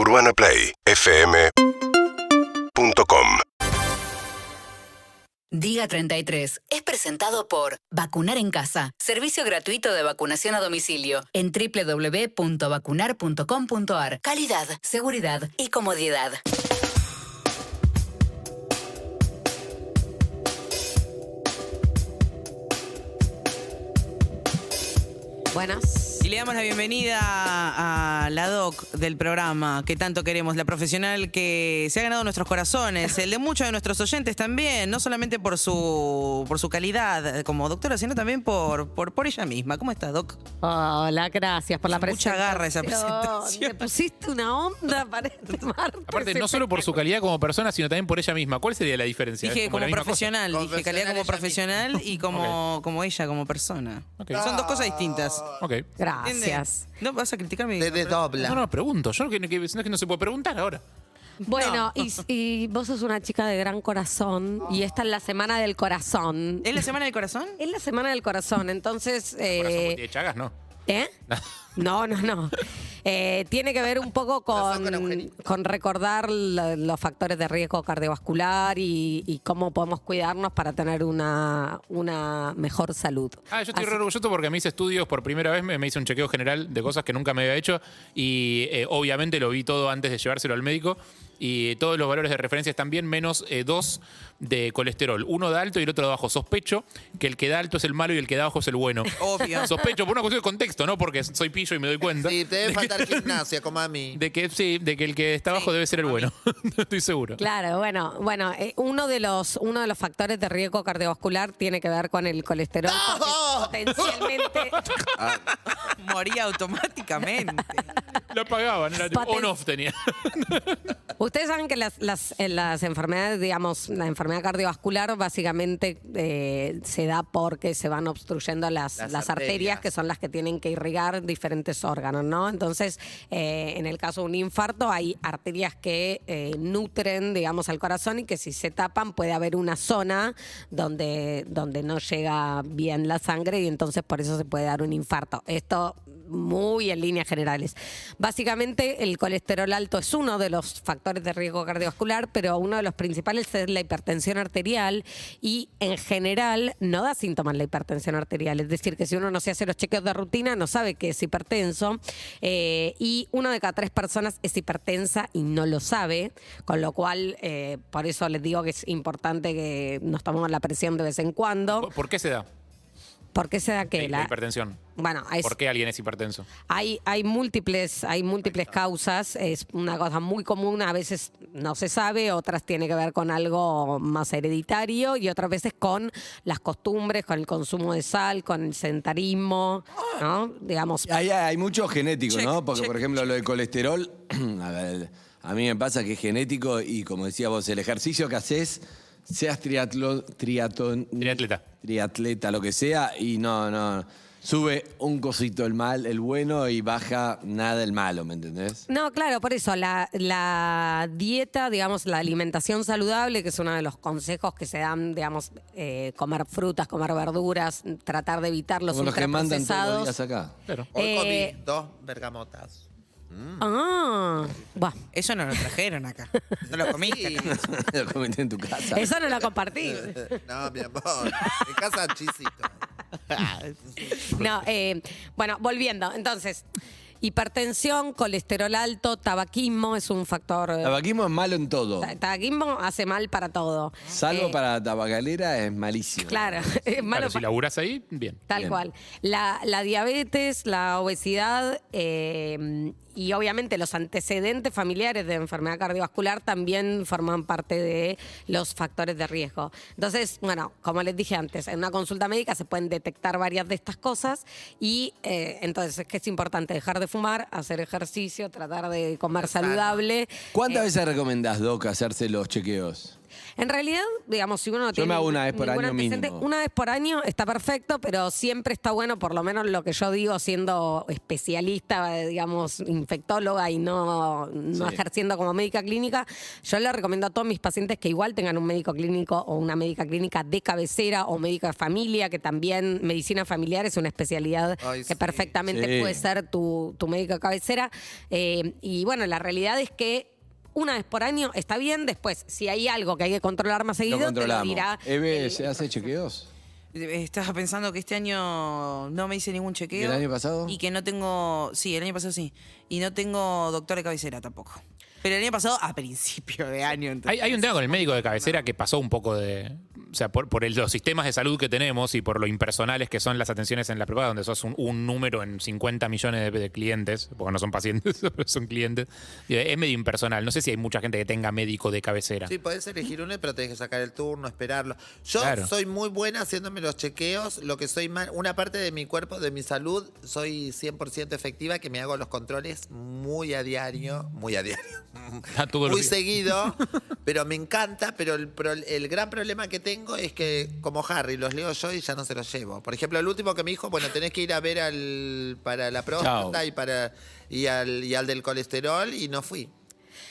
UrbanaPlayFM.com Diga 33 es presentado por Vacunar en Casa, servicio gratuito de vacunación a domicilio en www.vacunar.com.ar. Calidad, seguridad y comodidad. Buenas. Le damos la bienvenida a la doc del programa que tanto queremos, la profesional que se ha ganado nuestros corazones, el de muchos de nuestros oyentes también, no solamente por su por su calidad como doctora, sino también por, por, por ella misma. ¿Cómo está, doc? Hola, gracias por la Mucha presentación. garra esa presentación. Me pusiste una onda para armar Aparte, ese no solo por su calidad como persona, sino también por ella misma. ¿Cuál sería la diferencia? Dije ¿Es como la misma profesional, dije calidad como profesional y como, como ella como persona. Son dos cosas distintas. Ok. Gracias. ¿Entiendes? No vas a criticarme. Te desdobla. No, no, pregunto. Yo no, que, que- no es que no se puede preguntar ahora. Bueno, y, y vos sos una chica de gran corazón y esta es la semana del corazón. ¿Es la semana del corazón? Es la semana del corazón, entonces... eh, Corazón con 10 chagas, no. ¿Eh? No, no, no. Eh, tiene que ver un poco con con, recordar lo- los factores de riesgo cardiovascular y, y cómo podemos cuidarnos para tener una, una mejor salud. Ah, yo estoy Así- re orgulloso porque me hice estudios por primera vez, me, me hice un chequeo general de cosas que nunca me había hecho y eh, obviamente lo vi todo antes de llevárselo al médico y todos los valores de referencia están bien, menos eh, dos de colesterol. Uno de alto y el otro de bajo. Sospecho que el que da alto es el malo y el que da bajo es el bueno. Obvio. Sospecho por una cuestión de contexto, no porque soy y me doy cuenta. Sí, te debe faltar gimnasia, como a mí. De que sí, de que el que está abajo debe ser el bueno. No estoy seguro. Claro, bueno, bueno, eh, uno de los uno de los factores de riesgo cardiovascular tiene que ver con el colesterol porque potencialmente Moría automáticamente. Lo apagaban, era tipo Paten- on-off tenía. Ustedes saben que las, las, en las enfermedades, digamos, la enfermedad cardiovascular básicamente eh, se da porque se van obstruyendo las, Las las arterias. arterias. que son las que tienen que irrigar diferentes órganos, ¿no? Entonces, eh, en el caso de un infarto, hay arterias que eh, nutren, digamos, al corazón y que si se tapan puede haber una zona donde, donde no llega bien la sangre y entonces por eso se puede dar un infarto. Esto muy en líneas generales. Básicamente, el colesterol alto es uno de los factores de riesgo cardiovascular, pero uno de los principales es la hipertensión arterial y en general no da síntomas la hipertensión arterial. Es decir, que si uno no se hace los chequeos de rutina, no sabe que es hipertenso eh, y una de cada tres personas es hipertensa y no lo sabe, con lo cual, eh, por eso les digo que es importante que nos tomemos la presión de vez en cuando. ¿Por qué se da? ¿Por qué se da que la hipertensión? Bueno, es- ¿Por qué alguien es hipertenso? hay, hay múltiples, hay múltiples causas, es una cosa muy común, a veces no se sabe, otras tiene que ver con algo más hereditario y otras veces con las costumbres, con el consumo de sal, con el sedentarismo, ¿no? Digamos, Hay, hay mucho genético, Check, ¿no? Porque, check, por ejemplo, lo del colesterol, a, ver, a mí me pasa que es genético y, como decía vos, el ejercicio que haces, seas triatlo, triatlon- Triatleta. triatleta, lo que sea, y no, no. Sube un cosito el mal, el bueno, y baja nada el malo, ¿me entendés? No, claro, por eso la, la dieta, digamos, la alimentación saludable, que es uno de los consejos que se dan, digamos, eh, comer frutas, comer verduras, tratar de evitar los Como los que mandan todos los ultraprocesados. días acá. Claro. Hoy Eh, comí dos bergamotas. Ah, bueno, Eso no lo trajeron acá. No lo comiste. acá. lo comenté en tu casa. eso no lo compartí. No, mi amor. En casa chisito. No, eh, bueno, volviendo. Entonces, hipertensión, colesterol alto, tabaquismo es un factor. eh, Tabaquismo es malo en todo. ta- Tabaquismo hace mal para todo. Salvo Eh, para la tabacalera es malísimo. Claro, es malo Claro, si pa- laburas ahí, bien. Tal Bien. cual. La, la diabetes, la obesidad eh, y obviamente los antecedentes familiares de enfermedad cardiovascular también forman parte de los factores de riesgo. Entonces, bueno, como les dije antes, en una consulta médica se pueden detectar varias de estas cosas y eh, entonces es que es importante dejar de fumar, hacer ejercicio, tratar de comer saludable. ¿Cuántas Eh, veces recomendás, Doc, hacerse los chequeos? En realidad, digamos, si uno no tiene me hago una vez por año mínimo. una vez por año está perfecto, pero siempre está bueno, por lo menos lo que yo digo, siendo especialista, digamos, infectóloga y no, no Sí. ejerciendo como médica clínica, yo le recomiendo a todos mis pacientes que igual tengan un médico clínico o una médica clínica de cabecera o médico de familia, que también medicina familiar es una especialidad Ay, que sí. perfectamente Sí. puede ser tu, tu médico de cabecera. Eh, y bueno, la realidad es que una vez por año está bien, después, si hay algo que hay que controlar más Lo seguido, te lo dirá. Eve, el- ¿se hace chequeos? Eh, Estaba pensando que este año no me hice ningún chequeo. ¿Y el año pasado? Y que no tengo. Sí, el año pasado sí. Y no tengo doctor de cabecera tampoco. Pero el año pasado, a principio de año. entonces- Hay, hay un tema con el médico de cabecera que pasó un poco de. O sea, por, por el- los sistemas de salud que tenemos y por lo impersonales que son las atenciones en la prepaga, donde sos un, un número en 50 millones de, de clientes, porque no son pacientes, son clientes. Es medio impersonal. No sé si hay mucha gente que tenga médico de cabecera. Sí, podés elegir uno, pero tenés que sacar el turno, esperarlo. Yo Claro. soy muy buena haciéndome los chequeos. Lo que soy mal, una parte de mi cuerpo, de mi salud, soy 100% efectiva, que me hago los controles muy a diario. Muy a diario. Ah, muy seguido, pero me encanta. Pero el, pro- el gran problema que tengo es que, como Harry, los leo yo y ya no se los llevo. Por ejemplo, el último que me dijo, bueno, tenés que ir a ver al para la próstata Chao. y para y al, y al del colesterol y no fui.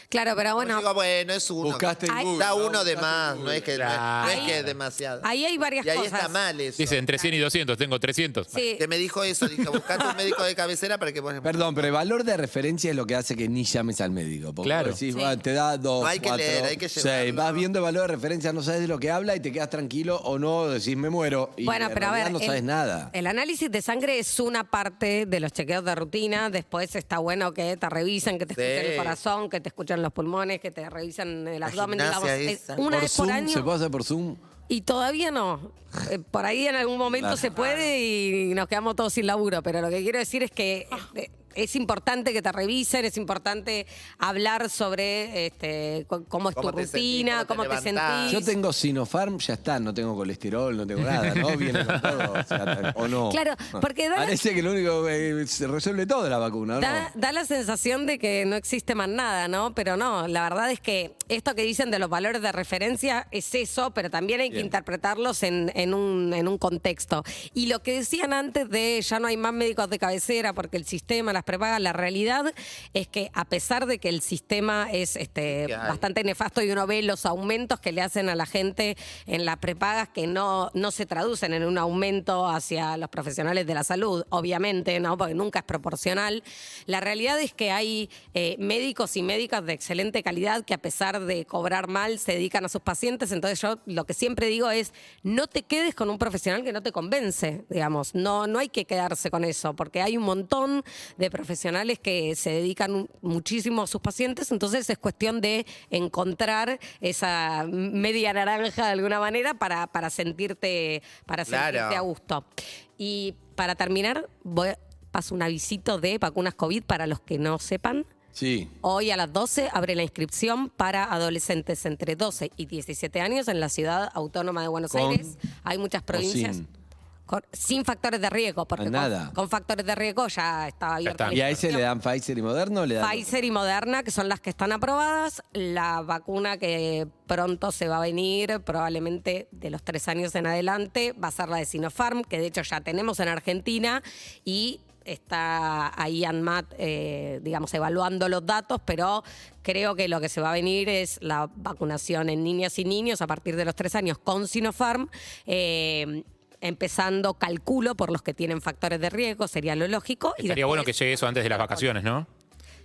Claro, pero Bueno, bueno, digo, bueno, es uno. Buscaste en Hay- Google. Da ¿no? uno de Buscaste más, no es que, no es- Claro. no es que es demasiado. ahí hay varias y ahí cosas. está mal eso. Dice entre 100 y 200, tengo 300. Sí. Que me dijo eso, dije, buscate un médico de cabecera para que vos... Perdón, pero el valor de referencia es lo que hace que ni llames al médico. Porque Claro. vos decís, Sí. "Va, te da dos, No hay que cuatro, leer, hay que seis. llevarlo. Vas viendo el valor de referencia, no sabes de lo que habla y te quedas tranquilo o no, decís, me muero. Y Bueno, en pero a realidad ver, no el- sabes nada. El análisis de sangre es una parte de los chequeos de rutina. Después está bueno que te revisen, que te Sí. escuchen el corazón, que te escuchen los pulmones, que te revisen el abdomen. digamos, es una por vez por Zoom, año. ¿se hacer por Zoom? Y todavía no. Eh, por ahí en algún momento Claro. se puede y nos quedamos todos sin laburo. Pero lo que quiero decir es que eh, es importante que te revisen, es importante hablar sobre este, cómo es Cómo tu te rutina, cómo cómo te te, levantás. sentís. Yo tengo Sinopharm, ya está, no tengo colesterol, no tengo nada, ¿no? Viene con todo, o, sea, ¿o no. Claro, porque da la- Parece que lo único que se resuelve todo la vacuna, ¿no? Da, da la sensación de que no existe más nada, ¿no? Pero no, la verdad es que esto que dicen de los valores de referencia es eso, pero también hay que interpretarlos en, en un, en un contexto. Y lo que decían antes de ya no hay más médicos de cabecera porque el sistema las prepaga, la realidad es que a pesar de que el sistema es este, bastante nefasto y uno ve los aumentos que le hacen a la gente en las prepagas que no, no se traducen en un aumento hacia los profesionales de la salud, obviamente, ¿no? Porque nunca es proporcional. La realidad es que hay eh, médicos y médicas de excelente calidad que a pesar de cobrar mal se dedican a sus pacientes. Entonces yo lo que siempre digo es no te quedes con un profesional que no te convence, digamos. No, no hay que quedarse con eso, porque hay un montón de profesionales que se dedican muchísimo a sus pacientes, entonces es cuestión de encontrar esa media naranja de alguna manera para, para sentirte, para Claro. sentirte a gusto. Y para terminar, voy, paso un avisito de vacunas COVID para los que no sepan. Sí. Hoy a las 12 abre la inscripción para adolescentes entre 12 y 17 años en la ciudad autónoma de Buenos ¿Con Aires. Hay muchas provincias. sin? Con- sin factores de riesgo, porque Ah, con- nada. Con, factores de riesgo ya está abierta está. la ¿Y a ese le dan Pfizer y Moderna o le dan? Pfizer y Moderna, que son las que están aprobadas. La vacuna que pronto se va a venir, probablemente de los tres años en adelante, va a ser la de Sinopharm, que de hecho ya tenemos en Argentina y está ahí ANMAT, eh, digamos, evaluando los datos, pero creo que lo que se va a venir es la vacunación en niñas y niños a partir de los tres años con Sinopharm. eh, empezando, calculo, por los que tienen factores de riesgo, sería lo lógico. y Estaría bueno que llegue eso antes de las vacaciones, ¿no?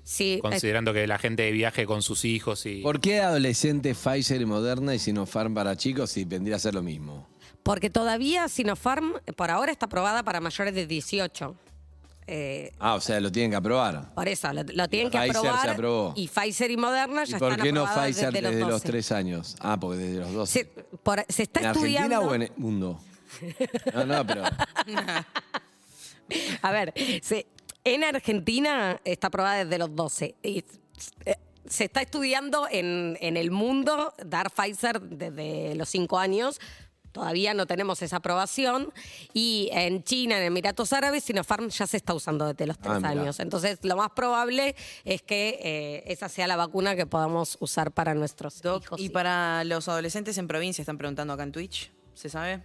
Sí, Considerando que la gente viaje con sus hijos y. ¿Por qué adolescentes Pfizer y Moderna y Sinopharm para chicos y vendría a ser lo mismo? Porque todavía Sinopharm por ahora está aprobada para mayores de 18. Eh, Ah, o sea, lo tienen que aprobar. por eso, lo, lo tienen que Pfizer se aprobar. aprobó. Y Pfizer y Moderna ¿Y ya por están qué no Pfizer desde, desde, los, los 12. tres años? Ah, porque desde los dos. Se, por- se está ¿En estudiando. Argentina o en el mundo? No, no, pero. A ver, se- en Argentina está aprobada desde los 12. Y, eh, se está estudiando en, en el mundo dar Pfizer desde los 5 años. todavía no tenemos esa aprobación. Y en China, en Emiratos Árabes, Sinopharm ya se está usando desde los tres Ah, mirá. años. Entonces, lo más probable es que eh, esa sea la vacuna que podamos usar para nuestros Doc, hijos. y para los adolescentes en provincia están preguntando acá en Twitch, ¿se sabe?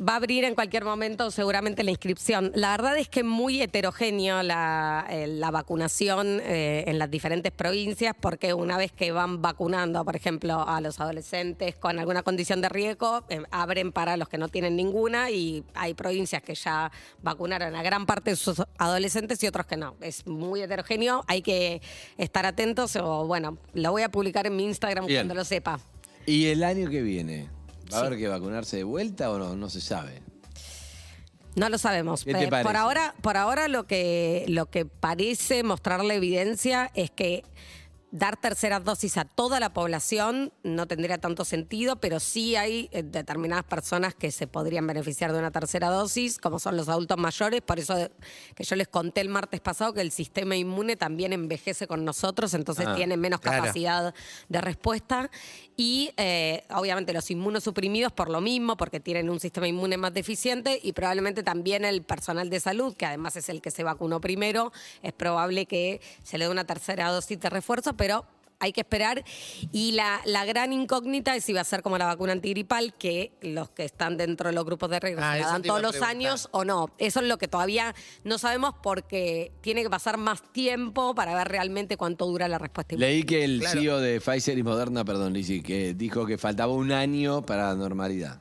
Va a abrir en cualquier momento seguramente la inscripción. La verdad es que muy heterogéneo la, eh, la vacunación eh, en las diferentes provincias porque una vez que van vacunando, por ejemplo, a los adolescentes con alguna condición de riesgo, eh, abren para los que no tienen ninguna y hay provincias que ya vacunaron a gran parte de sus adolescentes y otros que no. Es muy heterogéneo, hay que estar atentos o bueno, lo voy a publicar en mi Instagram Bien. cuando lo sepa. ¿Y el año que viene? ¿Va a haber que vacunarse de vuelta o no? No se sabe. No lo sabemos. ¿Qué te Eh, parece? Por ahora, por ahora lo que lo que parece mostrar la evidencia es que dar terceras dosis a toda la población no tendría tanto sentido, pero sí hay eh, determinadas personas que se podrían beneficiar de una tercera dosis, como son los adultos mayores, por eso que yo les conté el martes pasado que el sistema inmune también envejece con nosotros, entonces Ah, tiene menos claro. capacidad de respuesta y eh, obviamente los inmunosuprimidos por lo mismo, porque tienen un sistema inmune más deficiente y probablemente también el personal de salud, que además es el que se vacunó primero, es probable que se le dé una tercera dosis de refuerzo, pero hay que esperar. Y la, la gran incógnita es si va a ser como la vacuna antigripal, que los que están dentro de los grupos de riesgo Ah, se la eso dan todos los años o no. Eso es lo que todavía no sabemos porque tiene que pasar más tiempo para ver realmente cuánto dura la respuesta. Leí que el Claro. CEO de Pfizer y Moderna, perdón, Lizzy, que dijo que faltaba un año para la normalidad.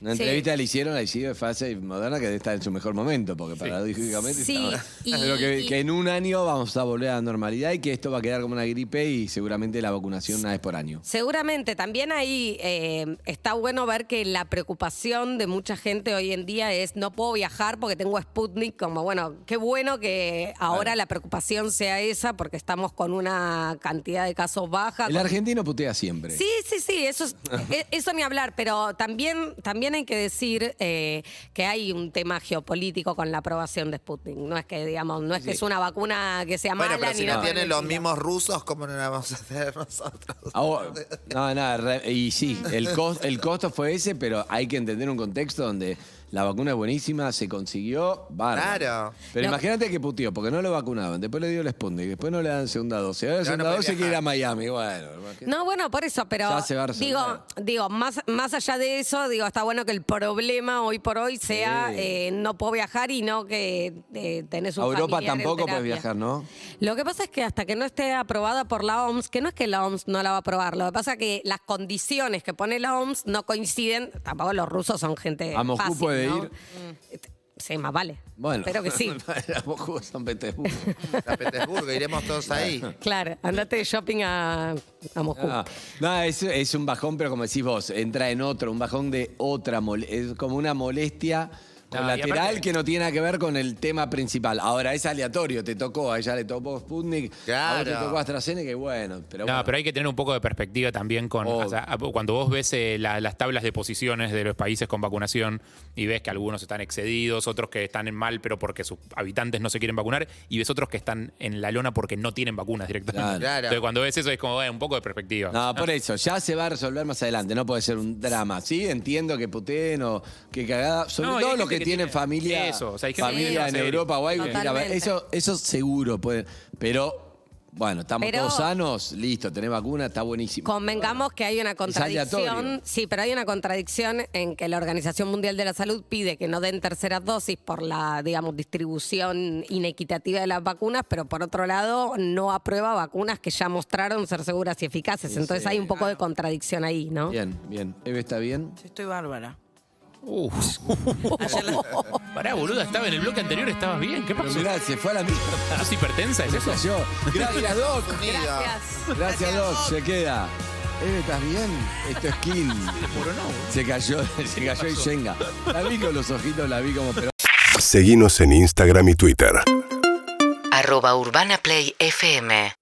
Una Sí. entrevista le hicieron al CEO de y Moderna que debe estar en su mejor momento, porque paradójicamente Sí, y- Pero que, y- que en un año vamos a volver a la normalidad y que esto va a quedar como una gripe y seguramente la vacunación una vez por año. Seguramente, también ahí eh, está bueno ver que la preocupación de mucha gente hoy en día es no puedo viajar porque tengo Sputnik, como bueno, qué bueno que ahora la preocupación sea esa porque estamos con una cantidad de casos baja. El con- argentino putea siempre. Sí, sí, sí, eso, es- e- eso ni hablar, pero también, también hay que decir eh, que hay un tema geopolítico con la aprobación de Sputnik. No es que, digamos, no es que es una vacuna que sea Bueno, mala pero ni si nada no tienen los mismos rusos, ¿cómo no la vamos a hacer nosotros? Ahora- no, no, re- y sí, el, cos- el costo fue ese, pero hay que entender un contexto donde la vacuna es buenísima, se consiguió, bárbaro. Claro. Pero No. imagínate que puteó, porque no lo vacunaban, después le dio el Sputnik, después no le dan segunda dosis, ahora la no segunda puede dosis quiere ir a. Miami, bueno. No, bueno, por eso, pero Ya se va a resolver. digo, digo más, más allá de eso, digo, está bueno que el problema hoy por hoy sea Sí. eh, no puedo viajar y no que eh, tenés un A Europa familiar en tampoco puedes terapia. viajar, ¿no? Lo que pasa es que hasta que no esté aprobada por la OMS, que no es que la OMS no la va a aprobar, lo que pasa es que las condiciones que pone la OMS no coinciden, tampoco los rusos son gente ¿A Moscú fácil, puede ¿no? ir? Sí, más vale. Bueno. Espero que sí. a Moscú, San Petersburgo. A Petersburgo, iremos todos ahí. Claro, andate de shopping a, a Moscú. Ah, no, es, es un bajón, pero como decís vos, entra en otro, un bajón de otra, es como una molestia No, colateral aparte- que no tiene nada que ver con el tema principal. Ahora es aleatorio, te tocó, a ella le tocó Sputnik, a vos te Claro. tocó AstraZeneca y bueno, pero No, bueno. pero hay que tener un poco de perspectiva también con. Obvio. o sea, cuando vos ves eh, la- las tablas de posiciones de los países con vacunación y ves que algunos están excedidos, otros que están en mal, pero porque sus habitantes no se quieren vacunar, y ves otros que están en la lona porque no tienen vacunas directamente. Claro. Claro. Entonces, cuando ves eso, es como eh, un poco de perspectiva. No, por eso, ya se va a resolver más adelante, no puede ser un drama, ¿sí? Entiendo que puteen o que cagada, sobre No, y hay todo los gente que, que tienen tiene familia, eso, o sea, hay gente que familia tiene en. Europa o algo, que quiera ver. Totalmente. eso, eso seguro puede, pero bueno, estamos Pero- todos sanos, listo, tenés vacuna, está buenísimo. Convengamos que hay una contradicción. aleatorio. Sí, pero hay una contradicción en que la Organización Mundial de la Salud pide que no den terceras dosis por la, digamos, distribución inequitativa de las vacunas, pero por otro lado no aprueba vacunas que ya mostraron ser seguras y eficaces. Entonces sí. hay un poco de contradicción ahí, ¿no? Bien, bien. ¿Eve está bien? Sí, Estoy bárbara. Uf. Pará, boluda, estaba en el bloque anterior, estabas bien. ¿Qué Pero pasó? mirá, se fue a la mierda. ¿Sos hipertensa? ¿Es eso? Yo. Gracias, Doc. Gracias. Gracias, Doc. Se queda. Eve, ¿estás bien? Esto es Kill. Se cayó, se cayó y Shenga. La vi con los ojitos, la vi como... Pero... Seguimos en Instagram y Twitter. Arroba Urbana Play FM